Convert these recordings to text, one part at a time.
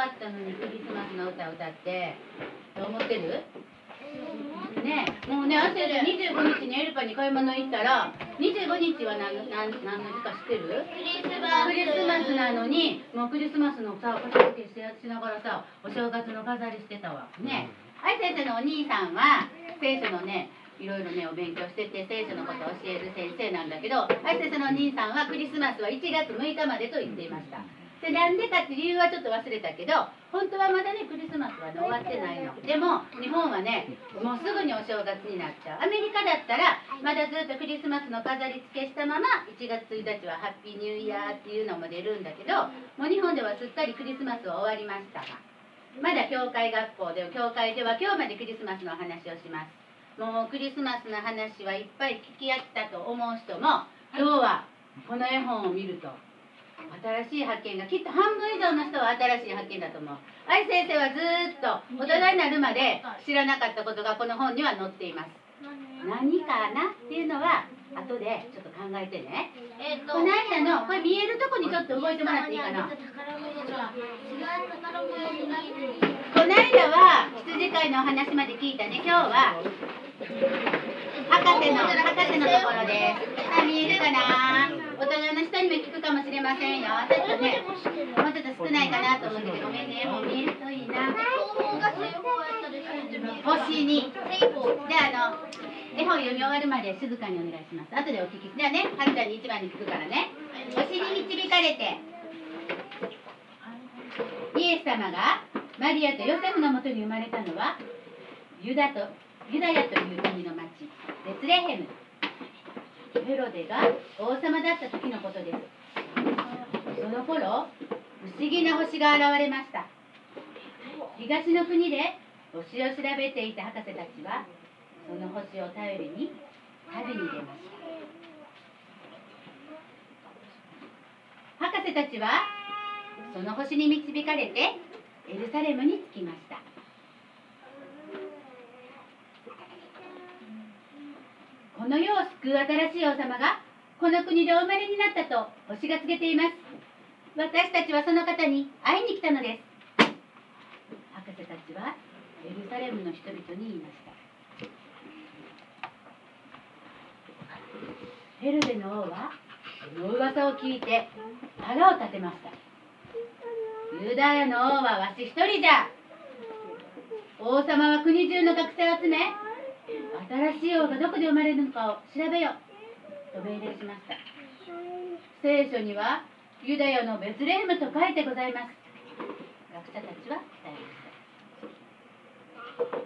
わったのにクリスマスの歌を歌ってどう思ってる？ねもうね汗で25日にエルパに買い物行ったら25日は何の何何の日か知ってる？クリスマス。クリスマスなのにもうクリスマスのさ片付けしてしながらさお正月の飾りしてたわ。ね愛先生のお兄さんは聖書のねいろいろねお勉強してて聖書のことを教える先生なんだけど愛先生のお兄さんはクリスマスは1月6日までと言っていましたでなんでかって理由はちょっと忘れたけど本当はまだねクリスマスはね終わってないの。でも日本はねもうすぐにお正月になっちゃう。アメリカだったらまだずっとクリスマスの飾り付けしたまま1月1日はハッピーニューイヤーっていうのも出るんだけどもう日本ではすっかりクリスマスは終わりましたまだ教会学校では教会では今日までクリスマスの話をします。もうクリスマスの話はいっぱい聞き合ったと思う人も今日はこの絵本を見ると。新しい発見がきっと半分以上の人は新しい発見だと思う。愛先生はずーっと大人になるまで知らなかったことがこの本には載っています。何かなっていうのは後でちょっと考えてね。えっとこの間のこれ見えるとこにちょっと動いてもらっていいかな？この間は羊飼いのお話まで聞いたね。今日は博士の博士のところです見えるかな？大人の人にも聞くかもしれませんよ。ちょっとねもうちょっと少ないかなと思うけどごめんね。もう見えるといいな。星に。であの絵本読み終わるまで静かにお願いします。後でお聞き。じゃあねはるちゃんに一番に聞くからね。星に導かれて。イエス様がマリアとヨセフのもとに生まれたのはユダとユダヤという国の町ベツレヘム。ヘロデが王様だった時のことです。その頃不思議な星が現れました。東の国で星を調べていた博士たちはその星を頼りに旅に出ました。博士たちはその星に導かれてエルサレムに着きました。救う新しい王様がこの国でお生まれになったと星が告げています。私たちはその方に会いに来たのです。博士たちはエルサレムの人々に言いました。ヘルデの王はその噂を聞いて腹を立てました。ユダヤの王はわし一人じゃ。王様は国中の学生を集め新しい王がどこで生まれるのかを調べよと命令しました。聖書にはユダヤのベツレヘムと書いてございます。学者たちは伝えまし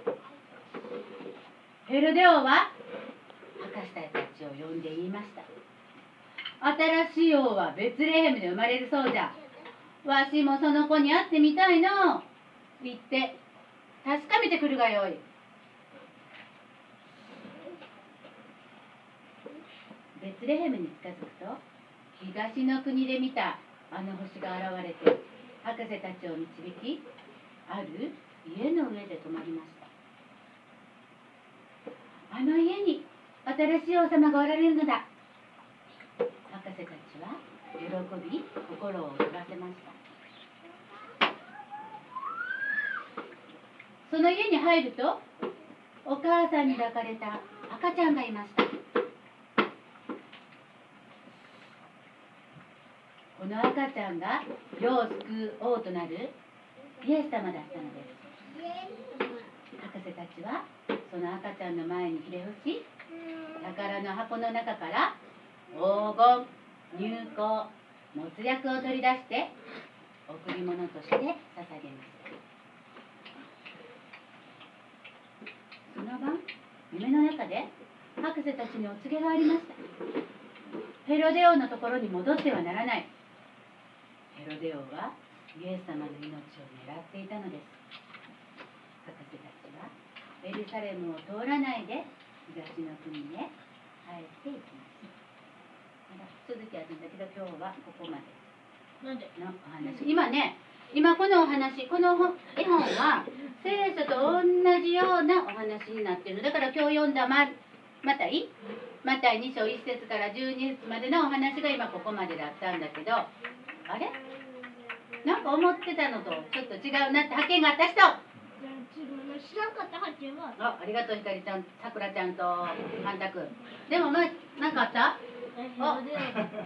た。ヘルデ王は博士たちを呼んで言いました。新しい王はベツレヘムで生まれるそうじゃ。わしもその子に会ってみたいの。言って確かめてくるがよい。ベツレヘムに近づくと東の国で見たあの星が現れて博士たちを導きある家の上で泊まりました。あの家に新しい王様がおられるのだ。博士たちは喜び心を躍らせました。その家に入るとお母さんに抱かれた赤ちゃんがいましたこの赤ちゃんが世を救う王となるイエス様だったのです。博士たちはその赤ちゃんの前にひれ伏し宝の箱の中から黄金入香もつ薬を取り出して贈り物として捧げましたその晩夢の中で博士たちにお告げがありました。ヘロデ王のところに戻ってはならない。ヘロデ王はイエス様の命を狙っていたのです。博士たちはエルサレムを通らないで東の国へ帰っていきましたまだ続きあるんだけど今日はここまで。なんで？のお話。今ね今このお話この本絵本は聖書と同じようなお話になってるの。だから今日読んだママタイマタイ2章1節から12節までのお話が今ここまでだったんだけどあれ？なんか思ってたのとちょっと違うなって発見があった人。知らんかった発見はあありがとうひかりちゃんさくらちゃんとカンタくんでもまなんかあった？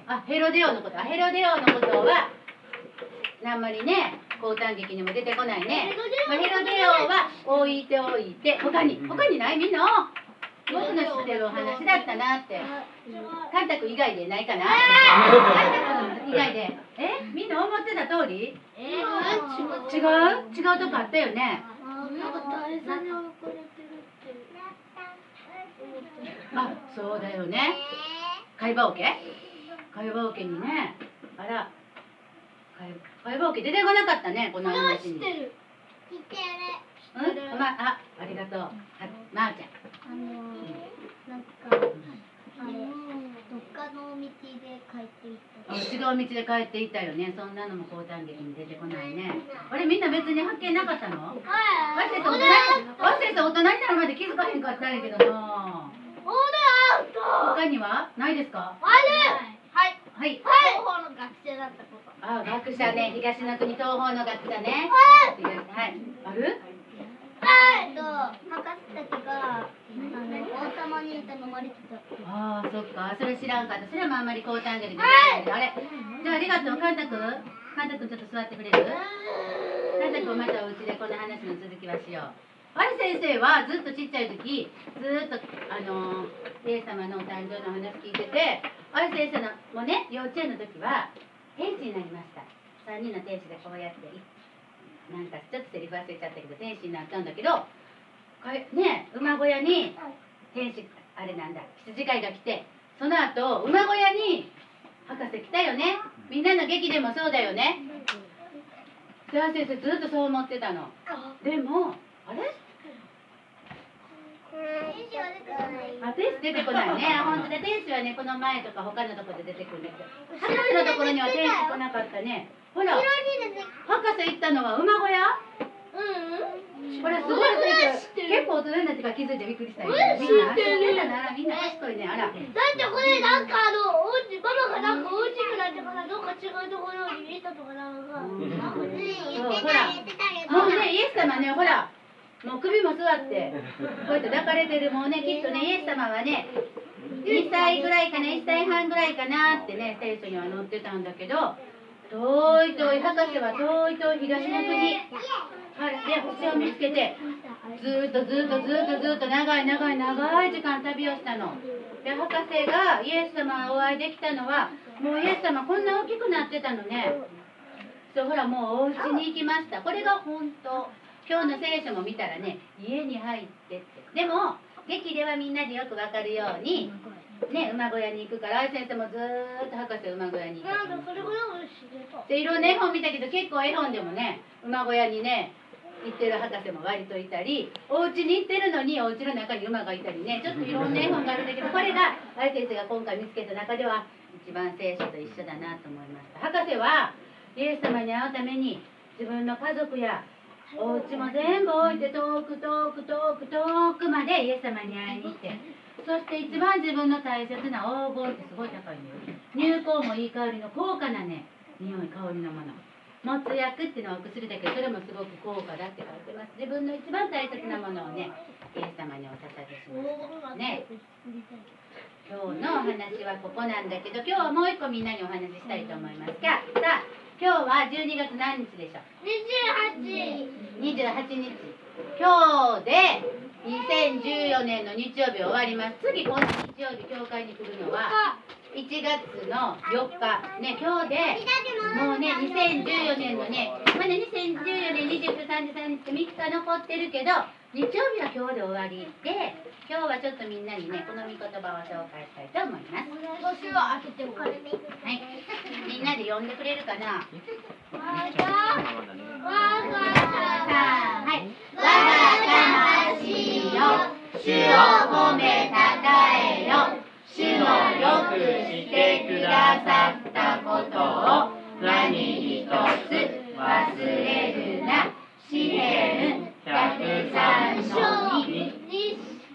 あヘロデオのこと。あヘロデオのことはあんまりね高短劇にも出てこないね。まあ、ヘロデオは置いておいて他に他にないみん。な僕の知ってるお話だったなって。カンタくん以外でないかな？カンタくん以外でえみんな思ってた通り？え違う。違う？とこあったよね？なんか大佐に怒られてるって。あそうだよね。会話オケ？会話オケにね。あら。会会話オケ出てこなかったねこのこれは話に知ってる。うん？まあありがとう。はまー、ちゃん。あのなんかあれどっかの道で帰っていったあ違う道で帰っていったよね。そんなのも高短劇に出てこないね。あれみんな別に発見なかったの？はい。忘れて大人忘れて大人になるまで気づかへんかったんやけどなオーダーアウト他には？ないですか？ある。はい。はい。はい。東方の学生だったこと。あ学者ね。東の国東方の学者ね。はい。東はい。ある？はいと博士たちがあの王様に頼まれてたああそっか。それ知らんかった。それもあんまり高短劇で出てこないあれじゃあありがとうカンタくんカンタくんちょっと座ってくれる？カンタくんまたお家でこの話の続きはしよう。あれ先生はずっとちっちゃい時ずっとあのイエス様のお誕生の話聞いててあれ先生のもね幼稚園の時は天使になりました。3人の天使がこうやっていなんかちょっとセリフ忘れちゃったけど天使になったんだけどかえね馬小屋に天使あれなんだ羊飼いが来てその後馬小屋に博士来たよね。みんなの劇でもそうだよね。じゃあ先生ずっとそう思ってたの。でもあれ？あ天使出てこないね。本当で天使はねこの前とか他のとこで出てくるんだけど。博士のところには天使来なかったねほら。博士行ったのは馬小屋？うん。これすごい結構大人になってから気づいてびっくりしたよね。みんなみんなならみんな賢いね。あら。だってこれなんかあのおうちママがなんか大きくなってからどっか違うところに見えたとかなんかうんなんかねそうほら。もうねイエス様ねほら。もう首も座ってこうやって抱かれてるもうね。きっとねイエス様はね2歳ぐらいかな1歳半ぐらいかなってね聖書には載ってたんだけど遠い遠い博士は遠い遠い東の国。はいで星を見つけてずっとずっとずっとずっと長い長い長い時間旅をしたの。で博士がイエス様お会いできたのはもうイエス様こんな大きくなってたのね。そうほらもうお家に行きました。これが本当今日の聖書も見たらね家に入ってって。でも劇ではみんなでよくわかるようにね馬小屋に行くから先生もずーっと博士馬小屋に行なんくかそれぐらい知れたでいろんな絵本見たけど結構絵本でもね馬小屋にね行ってる博士も割といたりお家に行ってるのにお家の中に馬がいたりねちょっといろんな絵本があるんだけどこれがあい先生が今回見つけた中では一番聖書と一緒だなと思いました。博士はイエス様に会うために自分の家族やお家も全部置いて遠く遠く遠く遠くまでイエス様に会いに行ってそして一番自分の大切な黄金ってすごい高いのよ入香もいい香りの高価なね匂い香りのもの。持つ薬っていうのはお薬だけどそれもすごく高価だって書いてます。自分の一番大切なものをねイエス様にお捧げしますね。今日のお話はここなんだけど今日はもう一個みんなにお話ししたいと思います。がさあ今日は12月何日でしょう？28 28日。今日で2014年の日曜日終わります。次今度日曜日教会に来るのは1月の4日ね今日でもうね2014年のねまだ2014年29、33日3日残ってるけど日曜日は今日で終わりで今日はちょっとみんなにねこの御言葉を紹介したいと思います。年は開けてもはい。みんなで呼んでくれるかな？わがわがはい。我が魂よ。主を褒めたたえよ。主のよくしてくださったことを。何一つ忘れるな。詩篇103の2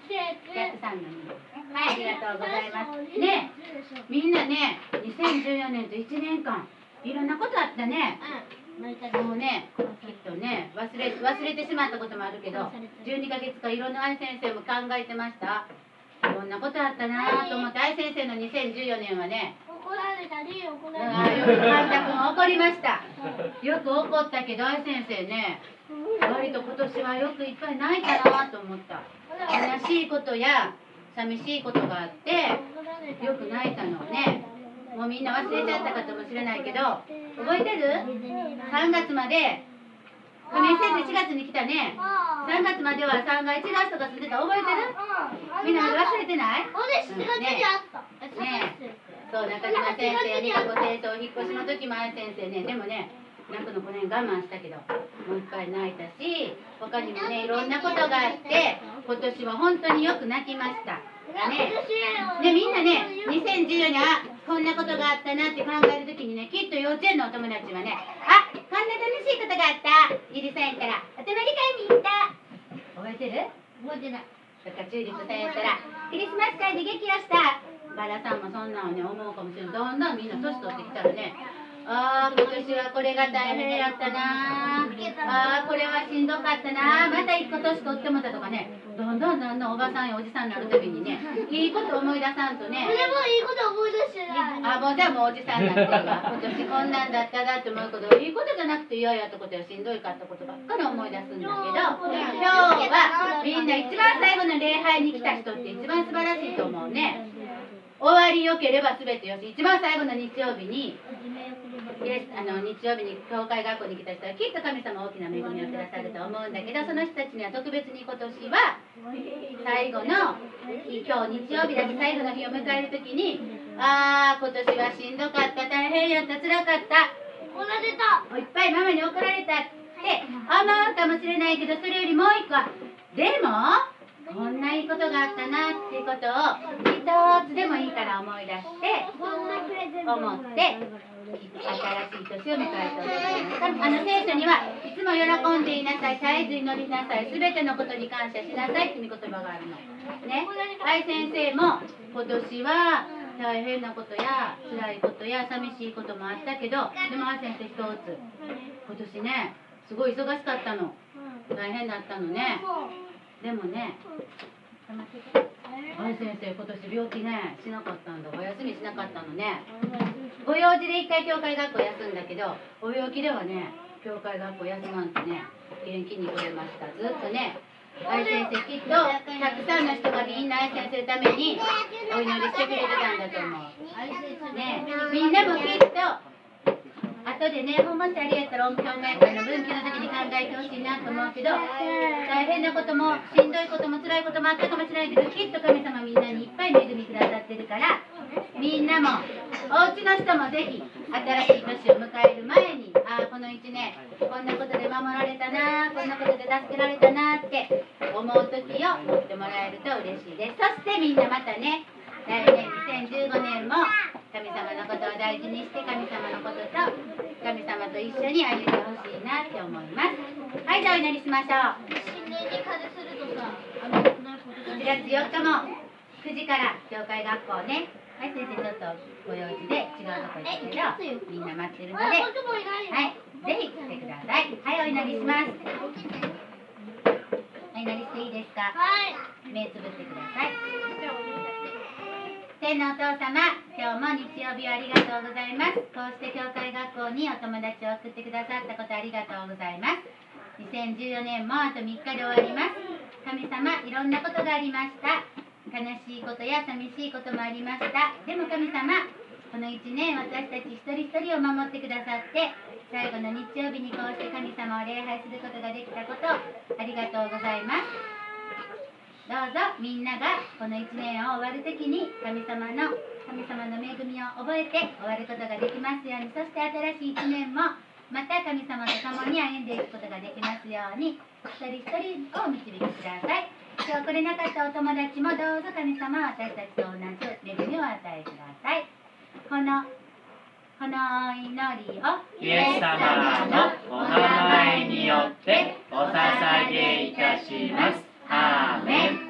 103の2はいありがとうございますねみんなね2014年と1年間いろんなことあったね。もうね忘れ忘れてしまったこともあるけど12ヶ月間いろんな愛先生も考えてました。こんなことあったなと思って愛先生の2014年はね怒られたり怒うんられよく神田君怒りました。よく怒ったけど愛先生ね割と今年はよくいっぱい泣いたなと思った。悲しいことや寂しいことがあってよく泣いたのね。もうみんな忘れちゃったかもしれないけど覚えてる ?3 月まで亀井先生4月に来たね。3月までは3階違う人が住んでた覚えてる？みんな忘れてない？俺7月にあった。ねそう中島先生美香子先生お引っ越しの時も愛先生ね。でもね泣くのこの辺我慢したけどもう一回泣いたし他にもねいろんなことがあって今年は本当によく泣きました。ねでみんなね2014年あこんなことがあったなって考える時にねきっと幼稚園のお友達はねあこんな楽しいことがあった？ゆりさんやったらお泊まり会に行った。覚えてる？覚えてない。だかチューリップさんやったらクリスマス会で激怒した。バラさんもそんなのね思うかもしれない。どんどんみんな年取ってきたらね。ああ今年はこれが大変やったなああこれはしんどかったなまた一個年取ってもたとかね。どんどんどんどんおばさんやおじさんになるたびにねい。いこと思い出さんとね。俺もいいこと思い出してない。あもうじゃあもうおじさんになって 今年こんなんだったなって思うこと。いいことじゃなくて嫌やったことやしんどいかったことばっかり思い出すんだけど今日はみんな一番最後の礼拝に来た人って一番素晴らしいと思うね終わりよければ全てよし。一番最後の日曜日にイエスあの日曜日に教会学校に来た人はきっと神様大きな恵みをくださると思うんだけどその人たちには特別に今年は最後の日今日日曜日だし最後の日を迎える時にああ今年はしんどかった大変やった辛かった怒られた。いっぱいママに怒られたって思うかもしれないけどそれよりもう一個はことがあったなっていうことを一つでもいいから思い出して思って新しい年を迎えておりますあの聖書にはいつも喜んでいなさい。絶えず祈りなさい。すべてのことに感謝しなさいっていう言葉があるの。ね。愛先生も今年は大変なことや辛いことや寂しいこともあったけどでも愛先生一つ。今年ねすごい忙しかったの。大変だったのね。でもね愛先生今年病気ねしなかったんだ。お休みしなかったのね。ご用事で一回教会学校休んだけどお病気ではね教会学校休まんとね元気に来れました。ずっとね。愛先生きっとたくさんの人がみんな愛先生のためにお祈りしてくれてたんだと思う。ねみんなもきっと後でね、ほんましてありやったら音響メーカーの分岐の時に考えてほしいなと思うけど大変なこともしんどいことも辛いこともあったかもしれないけどきっと神様みんなにいっぱい恵みくださってるからみんなもお家の人もぜひ新しい年を迎える前にああこの1年こんなことで守られたなこんなことで助けられたなって思う時を持ってもらえると嬉しいです。そしてみんなまたね来年2015年も神様のことを大事にして神様のことと神様と一緒に歩いてほしいなって思いますはいじゃあお祈りしましょう新年に風邪するとさあのなるほど1月4日も9時から教会学校ねはい先生ちょっとご用事で違うとこ行ったけどみんな待ってるのではいぜひ来てください。はいお祈りします。お祈りしていいですか？はい。目つぶってください天のお父様、今日も日曜日をありがとうございます。こうして教会学校にお友達を送ってくださったことありがとうございます。2014年もあと3日で終わります。神様、いろんなことがありました。悲しいことや寂しいこともありました。でも神様、この1年私たち一人一人を守ってくださって、最後の日曜日にこうして神様を礼拝することができたこと、ありがとうございます。どうぞみんながこの1年を終わるときに神様の神様の恵みを覚えて終わることができますように。そして新しい1年もまた神様と共に歩んでいくことができますように。一人一人を導いてください。今日来れなかったお友達もどうぞ神様私たちと同じ恵みを与えください。このこの祈りをイエス様のお名前によってお捧げいたします。アーメン